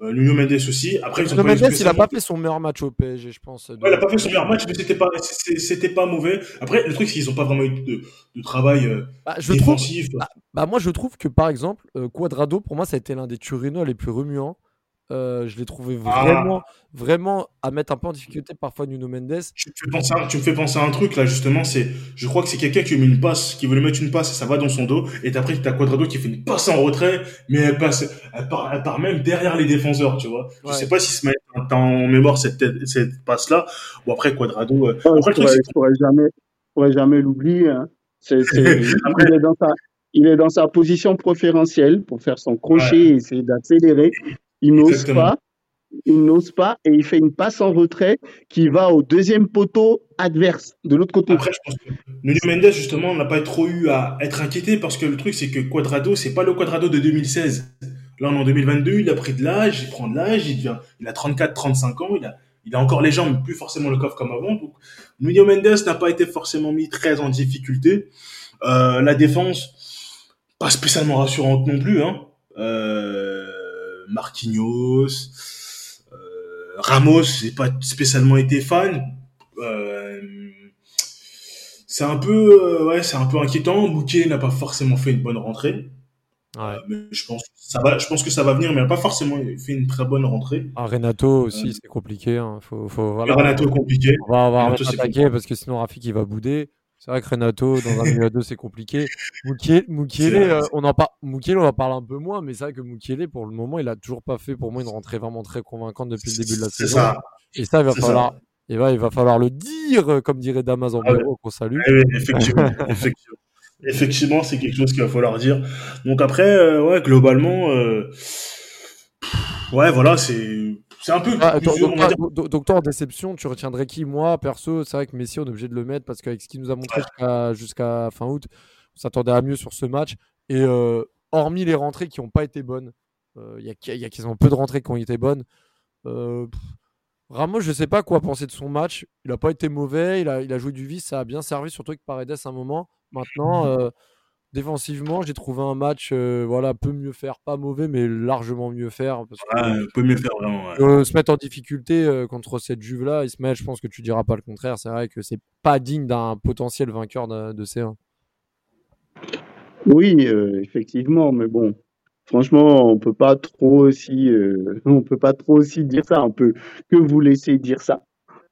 Euh, Nuno Mendes aussi. Après, ils ont Mendes, il a spécialement- pas fait son meilleur match au PSG, je pense. de- Ouais, il a pas fait son meilleur match, mais c'était pas, c'était pas mauvais. Après, le truc, c'est qu'ils ont pas vraiment eu de, de travail euh, Bah, je trouve, défensif. bah, moi, je trouve que par exemple, euh, Quadrado, pour moi, ça a été l'un des Turino les plus remuants. Euh, je l'ai trouvé Ah. vraiment, vraiment à mettre un peu en difficulté parfois Nuno Mendes. Tu, me fais penser à- tu me fais penser à un truc là justement, c'est, je crois que c'est quelqu'un qui met une passe, qui veut lui mettre une passe et ça va dans son dos, et après t'as Quadrado qui fait une passe en retrait, mais elle passe, elle part, elle part même derrière les défenseurs, tu vois. Je Ouais. sais pas si met t'as en mémoire cette, cette passe là, ou après Quadrado. euh, après, je pourrais, je jamais, je pourrais jamais l'oublier. hein. C'est- c'est- il, est dans sa, il est dans sa position préférentielle pour faire son crochet et essayer d'accélérer. Il n'ose pas. Il n'ose pas et il fait une passe en retrait qui va au deuxième poteau adverse de l'autre côté. Après, je pense que Nuno Mendes, justement, n'a pas trop eu à être inquiété parce que le truc, c'est que Quadrado, c'est pas le Quadrado de 2016. Là, on est en 2022, il a pris de l'âge, il prend de l'âge, il devient, il a 34, 35 ans, il a, il a encore les jambes, plus forcément le coffre comme avant. Donc, Nuno Mendes n'a pas été forcément mis très en difficulté. Euh, la défense, pas spécialement rassurante non plus, hein. Euh, Marquinhos, euh, Ramos, j'ai pas spécialement été fan. Euh, c'est un peu, euh, ouais, c'est un peu inquiétant. Bouquet n'a pas forcément fait une bonne rentrée. Ouais. Mais je pense, que ça va, je pense que ça va venir, mais il n'a pas forcément fait une très bonne rentrée. Ah, Renato aussi, c'est compliqué. hein. Faut, faut, Et voilà. Renato, compliqué. On va, on va Renato, attaquer parce que sinon Rafik il va bouder. C'est vrai que Renato dans un milieu à deux c'est compliqué. Moukielé, euh, on en parle. Moukielé, on en parle un peu moins, mais c'est vrai que Moukielé pour le moment il a toujours pas fait pour moi une rentrée vraiment très convaincante depuis le début de la C'est saison. ça. Et ça il va falloir, et il va falloir le dire euh, comme dirait Damas en Ah ouais. qu'on salue. Oui, effectivement, effectivement. Effectivement, c'est quelque chose qu'il va falloir dire. Donc après, euh, ouais, globalement, euh, ouais, voilà, c'est, c'est un peu, Ah, donc, dire. toi- donc- donc toi en déception, tu retiendrais qui Moi perso, c'est vrai que Messi on est obligé de le mettre parce qu'avec ce qu'il nous a montré jusqu'à fin août, on s'attendait à mieux sur ce match. Et euh, hormis les rentrées qui n'ont pas été bonnes, euh, il y, a, il y a quasiment peu de rentrées qui ont été bonnes. Euh, pff, Ramos, je sais pas quoi penser de son match. Il n'a pas été mauvais, il a, il a joué du vice, ça a bien servi, surtout avec Paredes à un moment. Maintenant, défensivement, j'ai trouvé un match, euh, voilà, peu mieux faire, pas mauvais, mais largement mieux faire. Parce que, Ouais, peut mieux faire vraiment. ouais. euh, se mettre en difficulté euh, contre cette Juve-là, Ismaël, je pense que tu diras pas le contraire. C'est vrai que c'est pas digne d'un potentiel vainqueur de, de C1. Oui, euh, effectivement, mais bon, franchement, on peut pas trop aussi, euh, on peut pas trop aussi dire ça. On peut que vous laisser dire ça,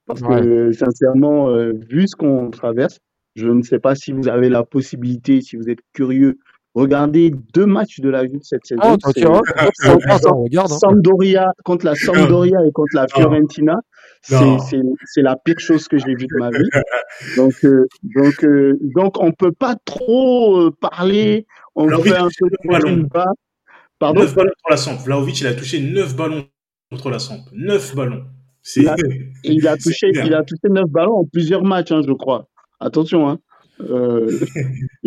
parce que sincèrement, euh, vu ce qu'on traverse, je ne sais pas si vous avez la possibilité, si vous êtes curieux, regardez deux matchs de la Juve cette saison. Oh, toi, C'est- tu vois, c'est- ça, on regarde. hein. Sampdoria contre la Sampdoria et contre la Fiorentina, c'est la pire chose que j'ai vue de ma vie. Donc euh, donc euh, donc on peut pas trop euh, parler, on Vlahovic fait un peu touché neuf ballons. de bas. Pardon? 9 ballons contre la Samp. Vlaovic, il a touché 9 ballons contre la Samp. 9 ballons. C'est, Il a- Et il a touché il a touché neuf ballons en plusieurs matchs, hein, je crois. Attention, hein. Euh,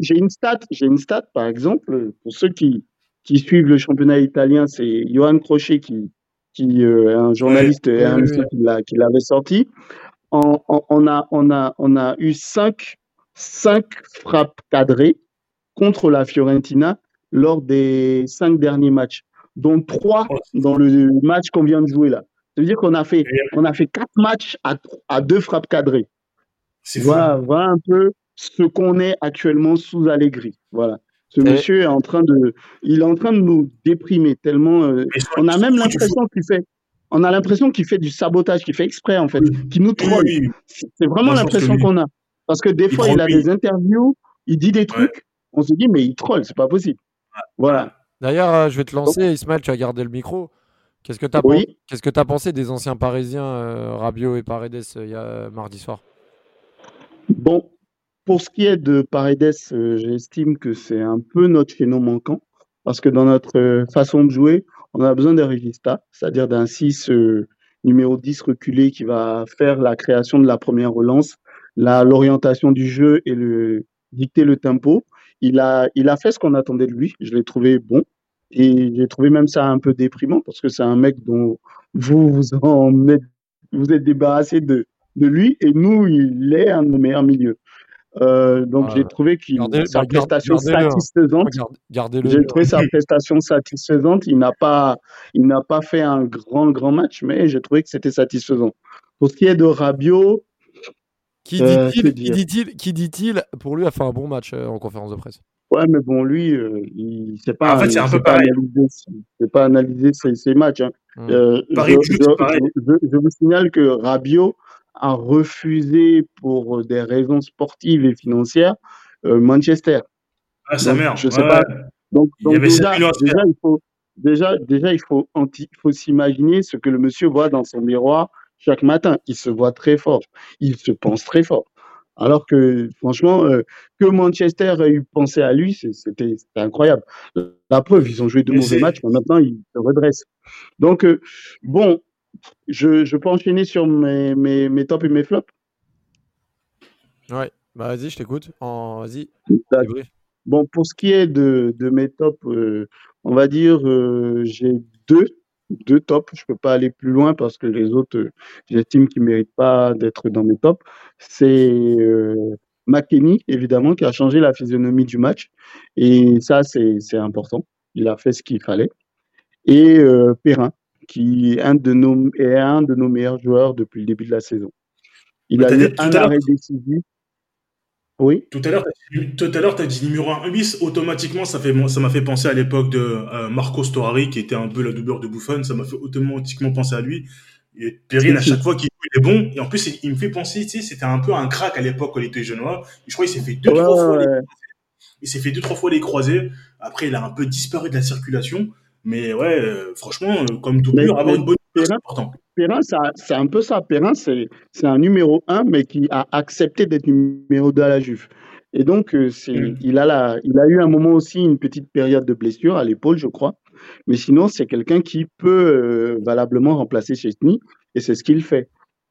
j'ai une stat, j'ai une stat par exemple pour ceux qui qui suivent le championnat italien, c'est Johan Crochet qui qui euh, est un journaliste et un qui l'a qui l'avait sorti. On, on- on a on a on a eu cinq cinq frappes cadrées contre la Fiorentina lors des cinq derniers matchs, dont trois Oh. dans le match qu'on vient de jouer là. Ça veut dire qu'on a fait on a fait quatre matchs à, à deux frappes cadrées. Fou. Voilà, voilà un peu ce qu'on est actuellement sous Allegri. Voilà. Ce Et- monsieur est en train de, il est en train de nous déprimer tellement. euh, on a même l'impression qu'il fait, on a l'impression qu'il fait du sabotage, qu'il fait exprès en fait, Oui. qu'il nous troll. oui, oui. C'est vraiment l'impression qu'on a. Parce que des il fois, il a des interviews, il dit des trucs, on se dit mais il troll, c'est pas possible. Voilà. D'ailleurs, euh, je vais te lancer, Ismaël, tu as gardé le micro. Qu'est-ce que tu as, Oui. qu'est-ce que as pensé des anciens Parisiens, euh, Rabiot et Paredes, euh, il y a mardi soir? Bon, pour ce qui est de Paredes, euh, j'estime que c'est un peu notre chaînon manquant, parce que dans notre euh, façon de jouer, on a besoin d'un régista, c'est-à-dire d'un 6 euh, numéro 10 reculé qui va faire la création de la première relance, la, l'orientation du jeu et le, dicter le tempo. Il a, il a fait ce qu'on attendait de lui, je l'ai trouvé bon, et j'ai trouvé même ça un peu déprimant, parce que c'est un mec dont vous vous en êtes, vous êtes débarrassé de, de lui, et nous, il est un de nos meilleurs milieux. Euh, donc Ah, j'ai trouvé qu'il gardez- sa prestation hein. satisfaisante. J'ai trouvé sa prestation satisfaisante. Il n'a pas, il n'a pas fait un grand grand match, mais j'ai trouvé que c'était satisfaisant. Pour ce qui est de Rabiot, Qui Euh, dit-il Qui dit-il Qui dit-il Pour lui, a fait un bon match euh, en conférence de presse. ouais, mais bon, lui, euh, il sait pas, En fait, c'est un il peu sait pas pareil. analyser, il sait pas analyser ses, ses matchs. hein. Mm. Euh, Paris je, je- je- je vous signale que Rabiot a refusé pour des raisons sportives et financières euh, Manchester. Ah, sa mère. je sais ouais. pas. Donc, Il y donc avait déjà, 7 millions à se faire. déjà, il faut, déjà, déjà, il faut, anti- il faut s'imaginer ce que le monsieur voit dans son miroir chaque matin. Il se voit très fort. Il se pense très fort. Alors que, franchement, euh, que Manchester ait eu pensé à lui, c'était incroyable. La preuve, ils ont joué de mauvais matchs, mais maintenant, ils se redressent. Donc, euh, bon, je, je peux enchaîner sur mes, mes, mes tops et mes flops? Ouais. Bah vas-y, je t'écoute. En... Vas-y. Bon, pour ce qui est de, de mes tops, euh, on va dire, euh, j'ai deux, deux tops. Je peux pas aller plus loin parce que les autres, euh, j'estime qu'ils méritent pas d'être dans mes tops. C'est euh, McKennie, évidemment, qui a changé la physionomie du match. Et ça, c'est, c'est important. Il a fait ce qu'il fallait. Et Perrin, qui est un de nos, est un de nos meilleurs joueurs depuis le début de la saison. Il Mais a eu un arrêt décisif. Oui. Tout à l'heure, tout à l'heure, t'as dit numéro 1 bis. Automatiquement, ça fait, ça m'a fait penser à l'époque de euh, Marco Storari, qui était un peu la doubleur de Buffon. Ça m'a fait automatiquement penser à lui. Et Perrine, à chaque fois qu'il est bon. Et en plus, il, il me fait penser, tu sais, c'était un peu un crack à l'époque quand il était genois. Je crois qu'il s'est fait deux, Ouais, trois fois les, il s'est fait deux, trois fois les croisés. Après, il a un peu disparu de la circulation. Mais ouais, euh, franchement, euh, comme doublure, avoir une bonne c'est important. Perrin, c'est un peu ça. Perrin, c'est un numéro 1, mais qui a accepté d'être numéro 2 à la Juve. Et donc, euh, Mm. il, a la, il a eu un moment aussi une petite période de blessure à l'épaule, je crois. Mais sinon, c'est quelqu'un qui peut euh, valablement remplacer Chesney, et c'est ce qu'il fait.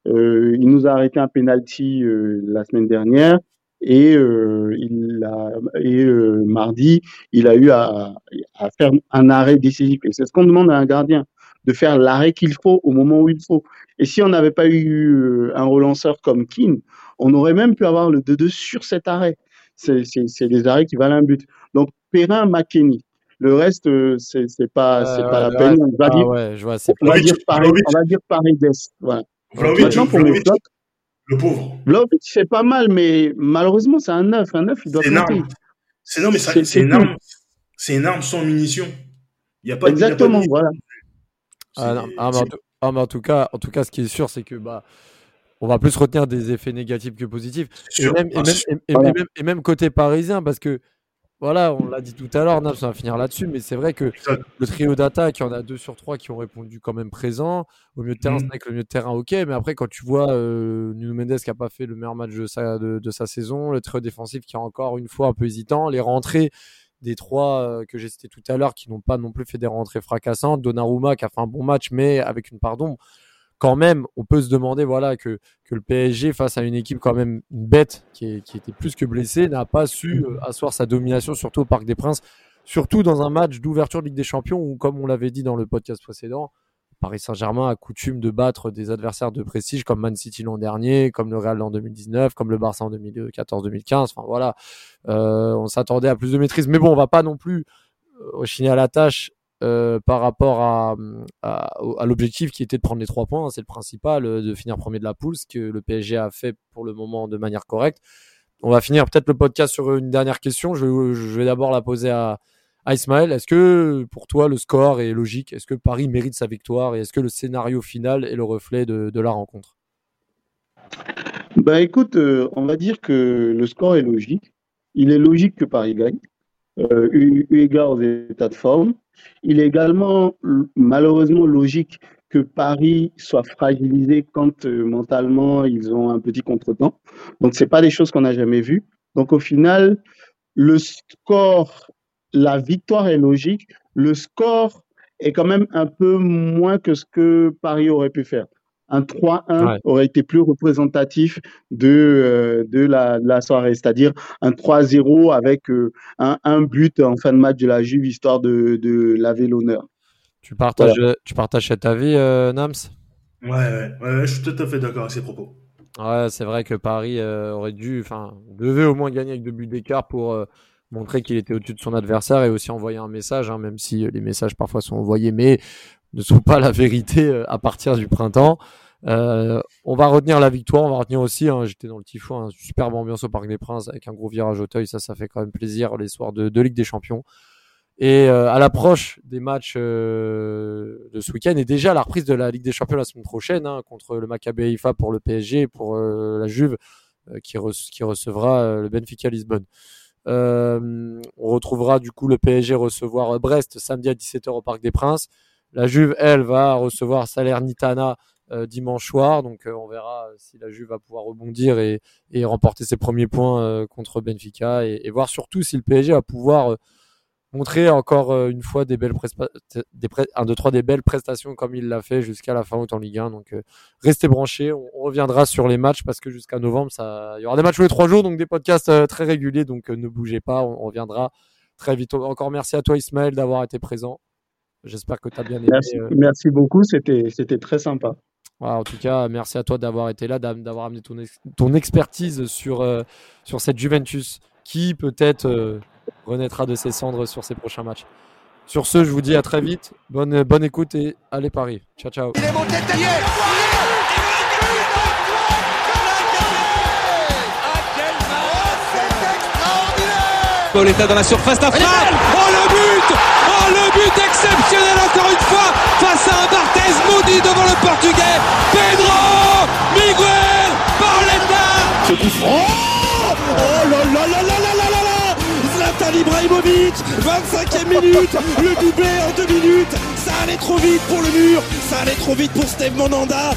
Euh, il nous a arrêté un penalty euh, la semaine dernière, et, euh, il a, et euh, mardi, il a eu à, à faire un arrêt décisif. Et c'est ce qu'on demande à un gardien, de faire l'arrêt qu'il faut au moment où il faut. Et si on n'avait pas eu euh, un relanceur comme Keane, on aurait même pu avoir le 2-2 sur cet arrêt. C'est des arrêts qui valent un but. Donc, Perrin, McKenny. Le reste, c'est pas, c'est Euh, pas la le peine. On va Ah dire, ouais, je vois. On va dire Paris, Vlahovic. on va dire Paredes. Voilà. Maintenant, pour flops, le pauvre. Vlahovic, c'est pas mal, mais malheureusement, c'est un 9. Un 9, il doit C'est une compter. arme. C'est non, mais ça- C'est- c'est c'est une tout. arme. C'est une arme sans munitions. Il y a pas de- il y a pas de Exactement, voilà. Ah, non, ah, mais en c'est- tout, ah, mais en tout cas, en tout cas, ce qui est sûr, c'est que bah, on va plus retenir des effets négatifs que positifs. c'est Et sûr. même, et, même, c'est- et- et- Voilà. et même, et même côté parisien, parce que voilà, on l'a dit tout à l'heure, Naps, on va finir là-dessus, mais c'est vrai que le trio d'attaque, il y en a deux sur trois qui ont répondu quand même présent. Au milieu de terrain, c'est que le milieu de terrain, ok, mais après, quand tu vois euh, Nuno Mendes qui n'a pas fait le meilleur match de sa, de, de sa saison, le trio défensif qui est encore une fois un peu hésitant, les rentrées des trois euh, que j'ai cités tout à l'heure qui n'ont pas non plus fait des rentrées fracassantes, Donnarumma qui a fait un bon match, mais avec une part d'ombre quand même, on peut se demander voilà que, que le PSG face à une équipe quand même une bête qui, est- qui était plus que blessée n'a pas su euh, asseoir sa domination surtout au Parc des Princes, surtout dans un match d'ouverture de Ligue des Champions où comme on l'avait dit dans le podcast précédent, Paris Saint-Germain a coutume de battre des adversaires de prestige comme Man City l'an dernier, comme le Real en 2019, comme le Barça en 2014-2015. Enfin voilà, Euh, on s'attendait à plus de maîtrise, mais bon, on va pas non plus euh, rechigner à la tâche euh, par rapport à, l'objectif qui était de prendre les trois points. C'est le principal, euh, de finir premier de la poule, ce que le PSG a fait pour le moment de manière correcte. On va finir peut-être le podcast sur une dernière question. Je, vais- d'abord la poser à, à Ismaël. Est-ce que pour toi le score est logique? Est-ce que Paris mérite sa victoire? Et est-ce que le scénario final est le reflet de, la rencontre? Bah écoute, euh, on va dire que le score est logique. Il est logique que Paris gagne, eu égard aux états de forme. Il est également malheureusement logique que Paris soit fragilisé quand euh, mentalement ils ont un petit contretemps. Donc c'est pas des choses qu'on n'a jamais vues. Donc au final, le score, la victoire est logique. Le score est quand même un peu moins que ce que Paris aurait pu faire. Un 3-1 aurait été plus représentatif de, euh, de, la, la, soirée, c'est-à-dire un 3-0 avec euh, un, un, but en fin de match de la Juve, histoire de, de laver l'honneur. Tu partages, tu partages cet avis, euh, Nams? Ouais, ouais, ouais, je suis tout à fait d'accord avec ces propos. Ouais, c'est vrai que Paris aurait dû, enfin, devait au moins gagner avec deux buts d'écart pour montrer qu'il était au-dessus de son adversaire et aussi envoyer un message, hein, même si les messages parfois sont envoyés, mais ne sont pas la vérité euh, à partir du printemps. Euh, on va retenir la victoire, on va retenir aussi, hein, j'étais dans le Tifo, un superbe ambiance au Parc des Princes avec un gros virage au teuil, ça ça fait quand même plaisir les soirs de, Ligue des Champions. Et euh, à l'approche des matchs de ce week-end et déjà la reprise de la Ligue des Champions la semaine prochaine hein, contre le Maccabi Haifa pour le PSG, pour la Juve qui, qui, recevra le Benfica Lisbonne. on retrouvera du coup le PSG recevoir Brest samedi à 17h au Parc des Princes. La Juve, elle, va recevoir Salernitana euh, dimanche soir. Donc euh, on verra si la Juve va pouvoir rebondir et, remporter ses premiers points euh, contre Benfica et, voir surtout si le PSG va pouvoir montrer encore une fois des belles des un, deux, trois des belles prestations comme il l'a fait jusqu'à la fin août en Ligue 1. Donc restez branchés, on, reviendra sur les matchs parce que jusqu'à novembre, ça, il y aura des matchs tous les trois jours, donc des podcasts très réguliers. Donc ne bougez pas, on, reviendra très vite. Encore merci à toi Ismaël d'avoir été présent. J'espère que tu as bien aimé. Merci, euh, merci beaucoup, c'était très sympa. en tout cas, merci à toi d'avoir été là, d'avoir amené ton, ton expertise sur, euh, sur cette Juventus qui peut-être euh, renaîtra de ses cendres sur ses prochains matchs. Sur ce, je vous dis à très vite. Bonne, bonne écoute et allez Paris. Ciao, ciao. Il est Pauletta dans la surface d'affaire. Oh le Oh le but exceptionnel encore une fois face à un Barthez maudit devant le portugais. Pedro Miguel Pauletta Ce coup Oh Oh là là là là là là là Zlatan Ibrahimovic 25e minute. Le doublé en deux minutes. Ça allait trop vite pour le mur. Ça allait trop vite pour Steve Monanda